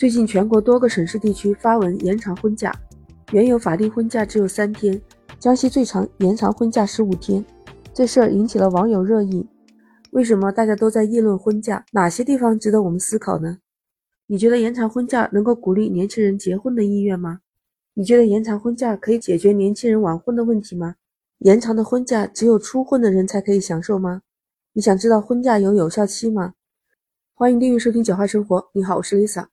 最近全国多个省市地区发文延长婚假，原有法定婚假只有三天，江西最长延长婚假十五天。这事儿引起了网友热议。为什么大家都在议论婚假？哪些地方值得我们思考呢？你觉得延长婚假能够鼓励年轻人结婚的意愿吗？你觉得延长婚假可以解决年轻人晚婚的问题吗？延长的婚假只有初婚的人才可以享受吗？你想知道婚假有有效期吗？欢迎订阅收听《九号生活》。你好，我是 Lisa。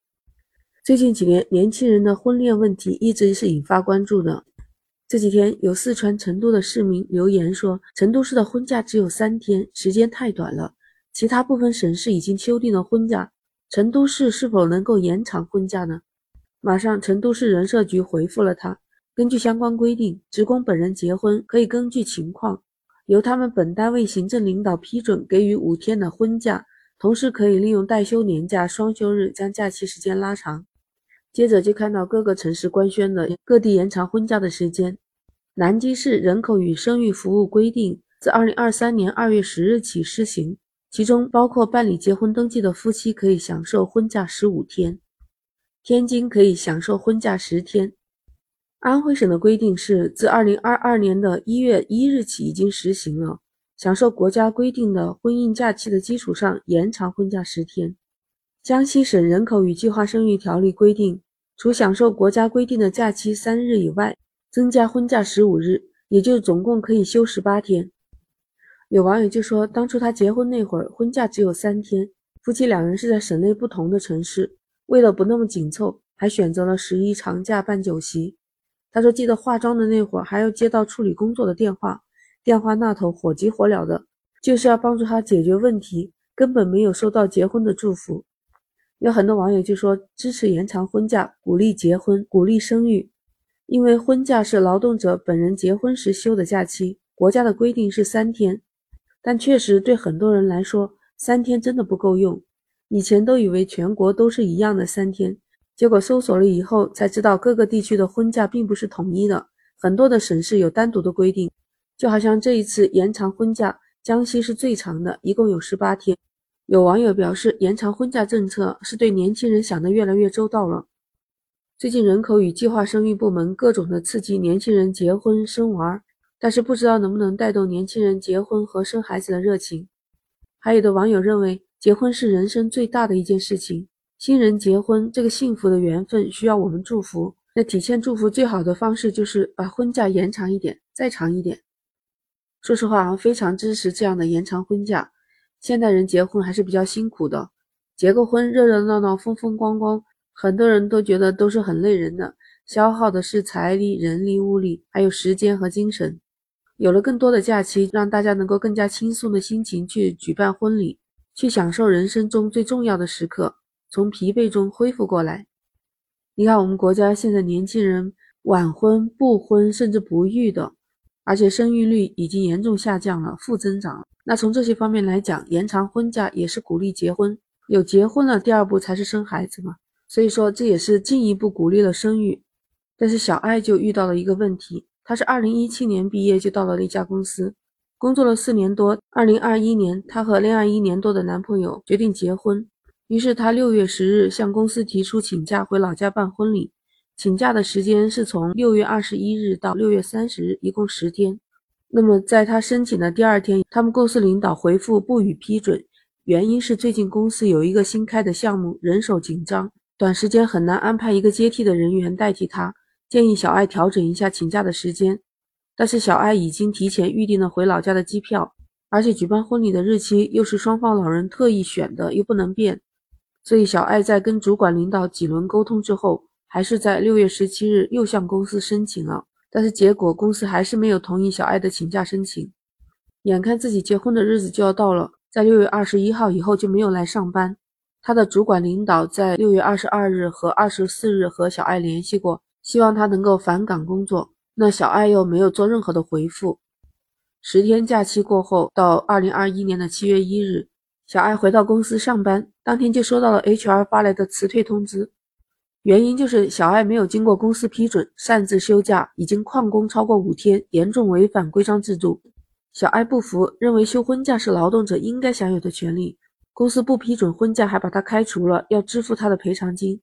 最近几年，年轻人的婚恋问题一直是引发关注的。这几天，有四川成都的市民留言说，成都市的婚假只有三天，时间太短了。其他部分省市已经修订了婚假，成都市是否能够延长婚假呢？马上，成都市人社局回复了他，根据相关规定，职工本人结婚可以根据情况，由他们本单位行政领导批准给予五天的婚假，同时可以利用带休年假、双休日将假期时间拉长。接着就看到各个城市官宣了各地延长婚假的时间。南京市人口与生育服务规定自二零二三年二月十日起施行，其中包括办理结婚登记的夫妻可以享受婚假十五天。天津可以享受婚假十天。安徽省的规定是自二零二二年的一月一日起已经实行了，享受国家规定的婚姻假期的基础上延长婚假十天。江西省人口与计划生育条例规定。除享受国家规定的假期三日以外，增加婚假十五日，也就总共可以休十八天。有网友就说，当初他结婚那会儿，婚假只有三天，夫妻两人是在省内不同的城市，为了不那么紧凑，还选择了十一长假办酒席。他说，记得化妆的那会儿，还要接到处理工作的电话，电话那头火急火燎的，就是要帮助他解决问题，根本没有收到结婚的祝福。有很多网友就说支持延长婚假，鼓励结婚，鼓励生育，因为婚假是劳动者本人结婚时休的假期，国家的规定是三天，但确实对很多人来说，三天真的不够用。以前都以为全国都是一样的三天，结果搜索了以后才知道各个地区的婚假并不是统一的，很多的省市有单独的规定。就好像这一次延长婚假，江西是最长的，一共有十八天。有网友表示，延长婚假政策是对年轻人想的越来越周到了。最近，人口与计划生育部门各种的刺激年轻人结婚生娃，但是不知道能不能带动年轻人结婚和生孩子的热情。还有的网友认为，结婚是人生最大的一件事情，新人结婚这个幸福的缘分需要我们祝福。那体现祝福最好的方式就是把婚假延长一点，再长一点。说实话，非常支持这样的延长婚假。现代人结婚还是比较辛苦的，结个婚热热闹闹、风风光光，很多人都觉得都是很累人的，消耗的是财力、人力、物力，还有时间和精神。有了更多的假期，让大家能够更加轻松的心情去举办婚礼，去享受人生中最重要的时刻，从疲惫中恢复过来。你看，我们国家现在年轻人晚婚、不婚，甚至不育的。而且生育率已经严重下降了，负增长。那从这些方面来讲，延长婚假也是鼓励结婚。有结婚了，第二步才是生孩子嘛。所以说，这也是进一步鼓励了生育。但是小艾就遇到了一个问题，她是二零一七年毕业就到了那家公司，工作了四年多。二零二一年，她和恋爱一年多的男朋友决定结婚，于是她六月十日向公司提出请假回老家办婚礼。请假的时间是从六月二十一日到六月三十日，一共十天。那么在他申请的第二天，他们公司领导回复不予批准，原因是最近公司有一个新开的项目，人手紧张，短时间很难安排一个接替的人员代替他，建议小艾调整一下请假的时间。但是小艾已经提前预定了回老家的机票，而且举办婚礼的日期又是双方老人特意选的，又不能变，所以小艾在跟主管领导几轮沟通之后。还是在六月十七日又向公司申请了，但是结果公司还是没有同意小艾的请假申请。眼看自己结婚的日子就要到了，在六月二十一号以后就没有来上班。他的主管领导在六月二十二日和二十四日和小艾联系过，希望他能够返岗工作。那小艾又没有做任何的回复。十天假期过后，到二零二一年的七月一日，小艾回到公司上班，当天就收到了 HR 发来的辞退通知。原因就是小艾没有经过公司批准擅自休假，已经旷工超过五天，严重违反规章制度。小艾不服，认为休婚假是劳动者应该享有的权利，公司不批准婚假还把他开除了，要支付他的赔偿金。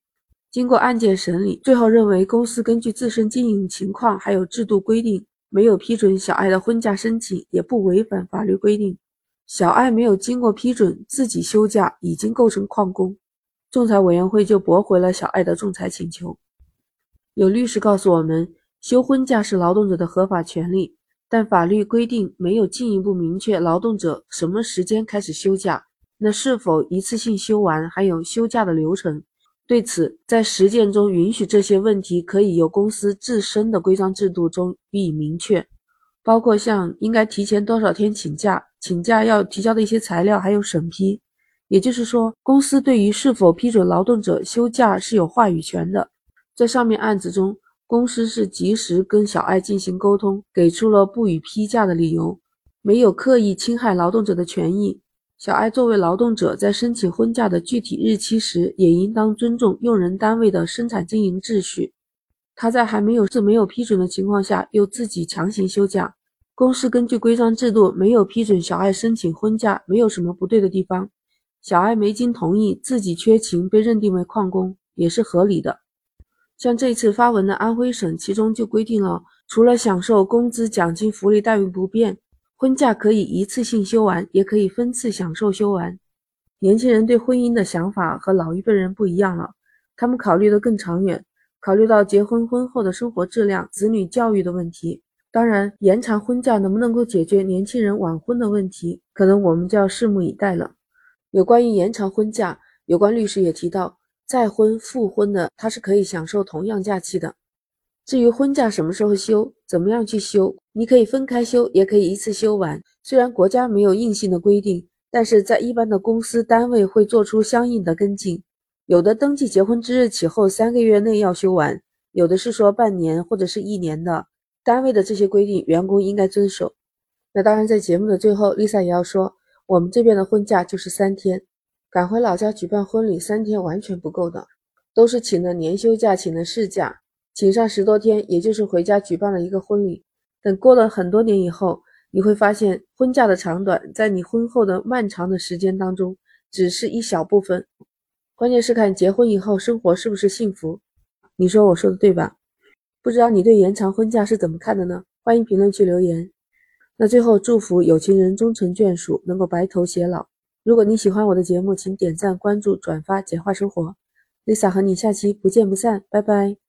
经过案件审理，最后认为公司根据自身经营情况还有制度规定，没有批准小爱的婚假申请，也不违反法律规定。小爱没有经过批准自己休假，已经构成旷工，仲裁委员会就驳回了小爱的仲裁请求。有律师告诉我们，休婚假是劳动者的合法权利，但法律规定没有进一步明确劳动者什么时间开始休假，那是否一次性休完，还有休假的流程。对此，在实践中允许这些问题可以由公司自身的规章制度中予以明确，包括像应该提前多少天请假、请假要提交的一些材料，还有审批。也就是说，公司对于是否批准劳动者休假是有话语权的。在上面案子中，公司是及时跟小爱进行沟通，给出了不予批假的理由，没有刻意侵害劳动者的权益。小爱作为劳动者，在申请婚假的具体日期时，也应当尊重用人单位的生产经营秩序。他在还没有是没有批准的情况下，又自己强行休假，公司根据规章制度没有批准小爱申请婚假，没有什么不对的地方。小爱没经同意，自己缺勤被认定为旷工，也是合理的。像这次发文的安徽省，其中就规定了，除了享受工资、奖金、福利待遇不变。婚假可以一次性休完，也可以分次享受休完。年轻人对婚姻的想法和老一辈人不一样了，他们考虑的更长远，考虑到结婚婚后的生活质量、子女教育的问题。当然，延长婚假能不能够解决年轻人晚婚的问题，可能我们就要拭目以待了。有关于延长婚假，有关律师也提到，再婚复婚的他是可以享受同样假期的。至于婚假什么时候休，怎么样去休，你可以分开休，也可以一次休完。虽然国家没有硬性的规定，但是在一般的公司单位会做出相应的跟进。有的登记结婚之日起后三个月内要休完，有的是说半年或者是一年的。单位的这些规定，员工应该遵守。那当然，在节目的最后，Lisa 也要说，我们这边的婚假就是三天，赶回老家举办婚礼三天完全不够的，都是请的年休假，请的事假。请上十多天，也就是回家举办了一个婚礼。等过了很多年以后，你会发现婚假的长短，在你婚后的漫长的时间当中，只是一小部分。关键是看结婚以后生活是不是幸福。你说我说的对吧？不知道你对延长婚假是怎么看的呢？欢迎评论区留言。那最后祝福有情人终成眷属，能够白头偕老。如果你喜欢我的节目，请点赞、关注、转发，简化生活。Lisa 和你下期不见不散，拜拜。